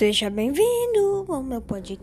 Seja bem-vindo ao meu podcast.